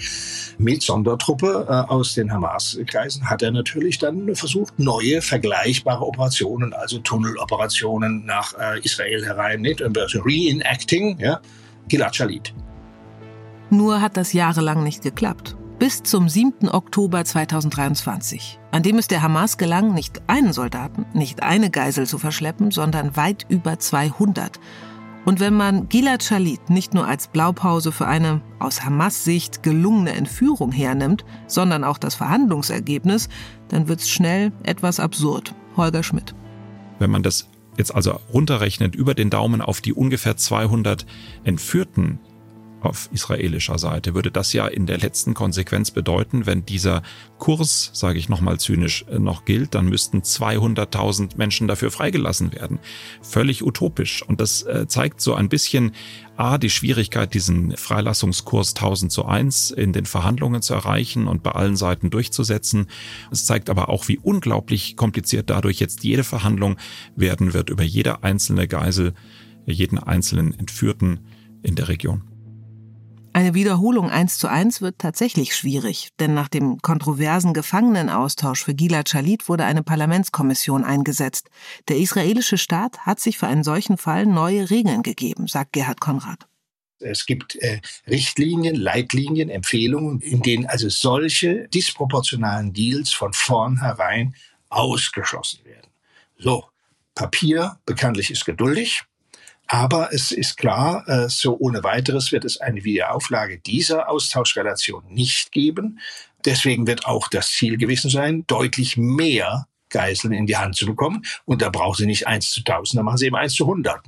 mit Sondertruppe äh, aus den Hamas-Kreisen, hat er natürlich dann versucht, neue vergleichbare Operationen, also Tunneloperationen nach äh, Israel herein, nicht? Reenacting, ja, Gilad Shalit. Nur hat das jahrelang nicht geklappt. Bis zum 7. Oktober 2023, an dem es der Hamas gelang, nicht einen Soldaten, nicht eine Geisel zu verschleppen, sondern weit über 200. Und wenn man Gilad Shalit nicht nur als Blaupause für eine aus Hamas Sicht gelungene Entführung hernimmt, sondern auch das Verhandlungsergebnis, dann wird es schnell etwas absurd. Holger Schmidt. Wenn man das jetzt also runterrechnet über den Daumen auf die ungefähr 200 Entführten auf israelischer Seite würde das ja in der letzten Konsequenz bedeuten, wenn dieser Kurs, sage ich nochmal zynisch, äh, noch gilt, dann müssten 200.000 Menschen dafür freigelassen werden. Völlig utopisch. Und das äh, zeigt so ein bisschen A, die Schwierigkeit, diesen Freilassungskurs 1000 zu 1 in den Verhandlungen zu erreichen und bei allen Seiten durchzusetzen. Es zeigt aber auch, wie unglaublich kompliziert dadurch jetzt jede Verhandlung werden wird über jede einzelne Geisel, jeden einzelnen Entführten in der Region. Eine Wiederholung eins zu eins wird tatsächlich schwierig, denn nach dem kontroversen Gefangenenaustausch für Gilad Shalit wurde eine Parlamentskommission eingesetzt. Der israelische Staat hat sich für einen solchen Fall neue Regeln gegeben, sagt Gerhard Konrad. Es gibt äh, Richtlinien, Leitlinien, Empfehlungen, in denen also solche disproportionalen Deals von vornherein ausgeschlossen werden. So, Papier bekanntlich ist geduldig. Aber es ist klar, äh, so ohne weiteres wird es eine Wiederauflage dieser Austauschrelation nicht geben. Deswegen wird auch das Ziel gewesen sein, deutlich mehr Geiseln in die Hand zu bekommen. Und da brauchen Sie nicht eins zu tausend, da machen Sie eben eins zu hundert.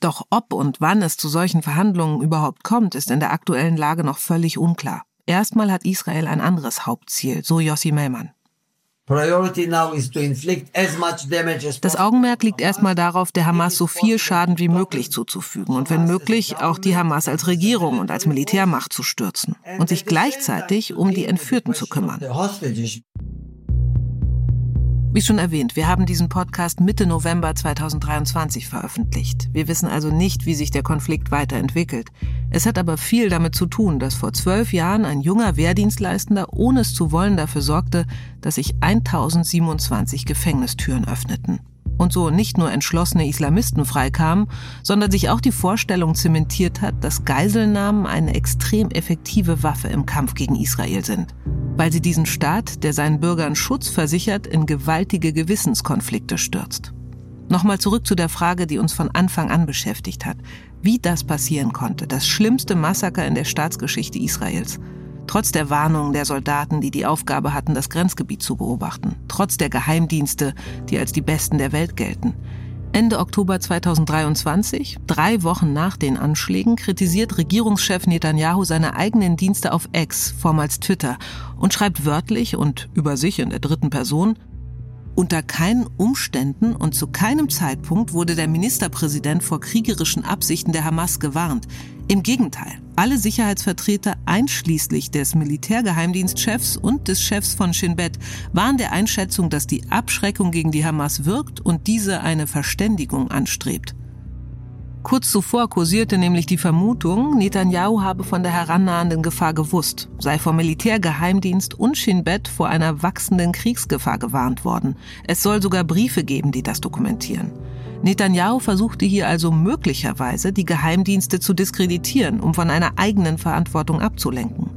Doch ob und wann es zu solchen Verhandlungen überhaupt kommt, ist in der aktuellen Lage noch völlig unklar. Erstmal hat Israel ein anderes Hauptziel, so Yossi Mellmann. Das Augenmerk liegt erstmal darauf, der Hamas so viel Schaden wie möglich zuzufügen und wenn möglich auch die Hamas als Regierung und als Militärmacht zu stürzen und sich gleichzeitig um die Entführten zu kümmern. Wie schon erwähnt, wir haben diesen Podcast Mitte November 2023 veröffentlicht. Wir wissen also nicht, wie sich der Konflikt weiterentwickelt. Es hat aber viel damit zu tun, dass vor zwölf Jahren ein junger Wehrdienstleistender ohne es zu wollen dafür sorgte, dass sich 1027 Gefängnistüren öffneten und so nicht nur entschlossene Islamisten freikamen, sondern sich auch die Vorstellung zementiert hat, dass Geiselnahmen eine extrem effektive Waffe im Kampf gegen Israel sind, weil sie diesen Staat, der seinen Bürgern Schutz versichert, in gewaltige Gewissenskonflikte stürzt. Nochmal zurück zu der Frage, die uns von Anfang an beschäftigt hat. Wie das passieren konnte, das schlimmste Massaker in der Staatsgeschichte Israels – Trotz der Warnungen der Soldaten, die die Aufgabe hatten, das Grenzgebiet zu beobachten. Trotz der Geheimdienste, die als die besten der Welt gelten. Ende Oktober 2023, drei Wochen nach den Anschlägen, kritisiert Regierungschef Netanyahu seine eigenen Dienste auf X, vormals Twitter, und schreibt wörtlich und über sich in der dritten Person, unter keinen Umständen und zu keinem Zeitpunkt wurde der Ministerpräsident vor kriegerischen Absichten der Hamas gewarnt. Im Gegenteil, alle Sicherheitsvertreter einschließlich des Militärgeheimdienstchefs und des Chefs von Shin Bet waren der Einschätzung, dass die Abschreckung gegen die Hamas wirkt und diese eine Verständigung anstrebt. Kurz zuvor kursierte nämlich die Vermutung, Netanyahu habe von der herannahenden Gefahr gewusst, sei vom Militärgeheimdienst und Shin Bet vor einer wachsenden Kriegsgefahr gewarnt worden. Es soll sogar Briefe geben, die das dokumentieren. Netanyahu versuchte hier also möglicherweise, die Geheimdienste zu diskreditieren, um von einer eigenen Verantwortung abzulenken.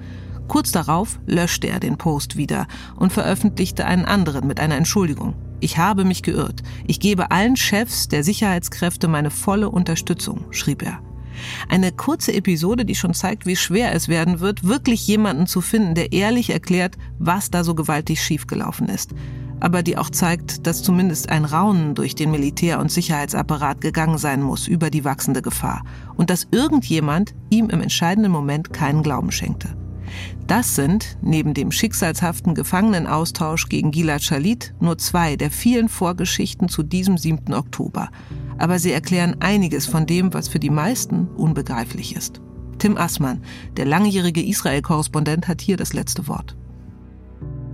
Kurz darauf löschte er den Post wieder und veröffentlichte einen anderen mit einer Entschuldigung. Ich habe mich geirrt. Ich gebe allen Chefs der Sicherheitskräfte meine volle Unterstützung, schrieb er. Eine kurze Episode, die schon zeigt, wie schwer es werden wird, wirklich jemanden zu finden, der ehrlich erklärt, was da so gewaltig schiefgelaufen ist. Aber die auch zeigt, dass zumindest ein Raunen durch den Militär- und Sicherheitsapparat gegangen sein muss über die wachsende Gefahr und dass irgendjemand ihm im entscheidenden Moment keinen Glauben schenkte. Das sind, neben dem schicksalshaften Gefangenenaustausch gegen Gilad Shalit, nur zwei der vielen Vorgeschichten zu diesem 7. Oktober. Aber sie erklären einiges von dem, was für die meisten unbegreiflich ist. Tim Assmann, der langjährige Israel-Korrespondent, hat hier das letzte Wort.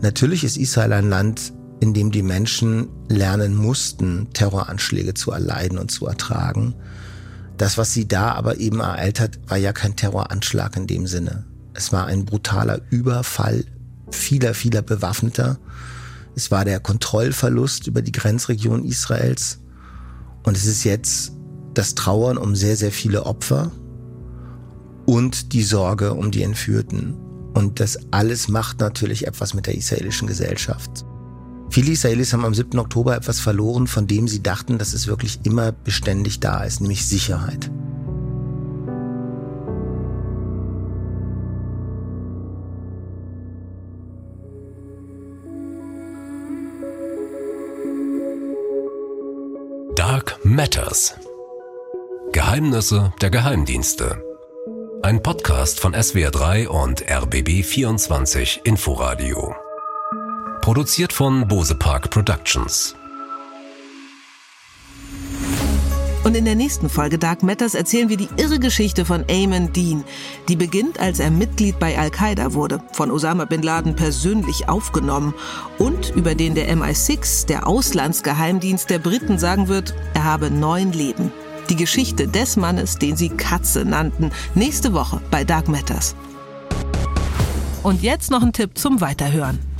Natürlich ist Israel ein Land, in dem die Menschen lernen mussten, Terroranschläge zu erleiden und zu ertragen. Das, was sie da aber eben ereilt hat, war ja kein Terroranschlag in dem Sinne. Es war ein brutaler Überfall vieler, vieler Bewaffneter. Es war der Kontrollverlust über die Grenzregion Israels. Und es ist jetzt das Trauern um sehr, sehr viele Opfer und die Sorge um die Entführten. Und das alles macht natürlich etwas mit der israelischen Gesellschaft. Viele Israelis haben am 7. Oktober etwas verloren, von dem sie dachten, dass es wirklich immer beständig da ist, nämlich Sicherheit. Matters. Geheimnisse der Geheimdienste. Ein Podcast von SWR3 und RBB24 Inforadio. Produziert von Bose Park Productions. Und in der nächsten Folge Dark Matters erzählen wir die irre Geschichte von Ayman Dean, die beginnt, als er Mitglied bei Al-Qaida wurde, von Osama bin Laden persönlich aufgenommen und über den der MI6, der Auslandsgeheimdienst der Briten, sagen wird, er habe neun Leben. Die Geschichte des Mannes, den sie Katze nannten, nächste Woche bei Dark Matters. Und jetzt noch ein Tipp zum Weiterhören.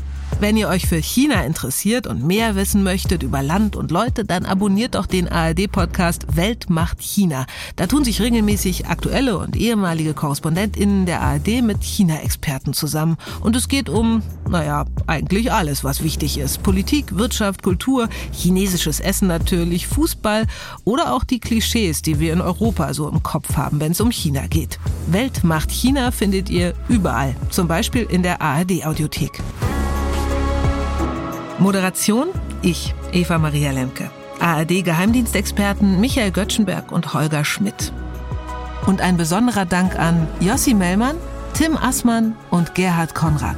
Wenn ihr euch für China interessiert und mehr wissen möchtet über Land und Leute, dann abonniert doch den ARD-Podcast Welt macht China. Da tun sich regelmäßig aktuelle und ehemalige KorrespondentInnen der ARD mit China-Experten zusammen. Und es geht um, naja, eigentlich alles, was wichtig ist. Politik, Wirtschaft, Kultur, chinesisches Essen natürlich, Fußball oder auch die Klischees, die wir in Europa so im Kopf haben, wenn es um China geht. Welt macht China findet ihr überall, zum Beispiel in der ARD-Audiothek. Moderation ich, Eva Maria Lemke. ARD-Geheimdienstexperten Michael Göttschenberg und Holger Schmidt. Und ein besonderer Dank an Jossi Mellmann, Tim Assmann und Gerhard Konrad.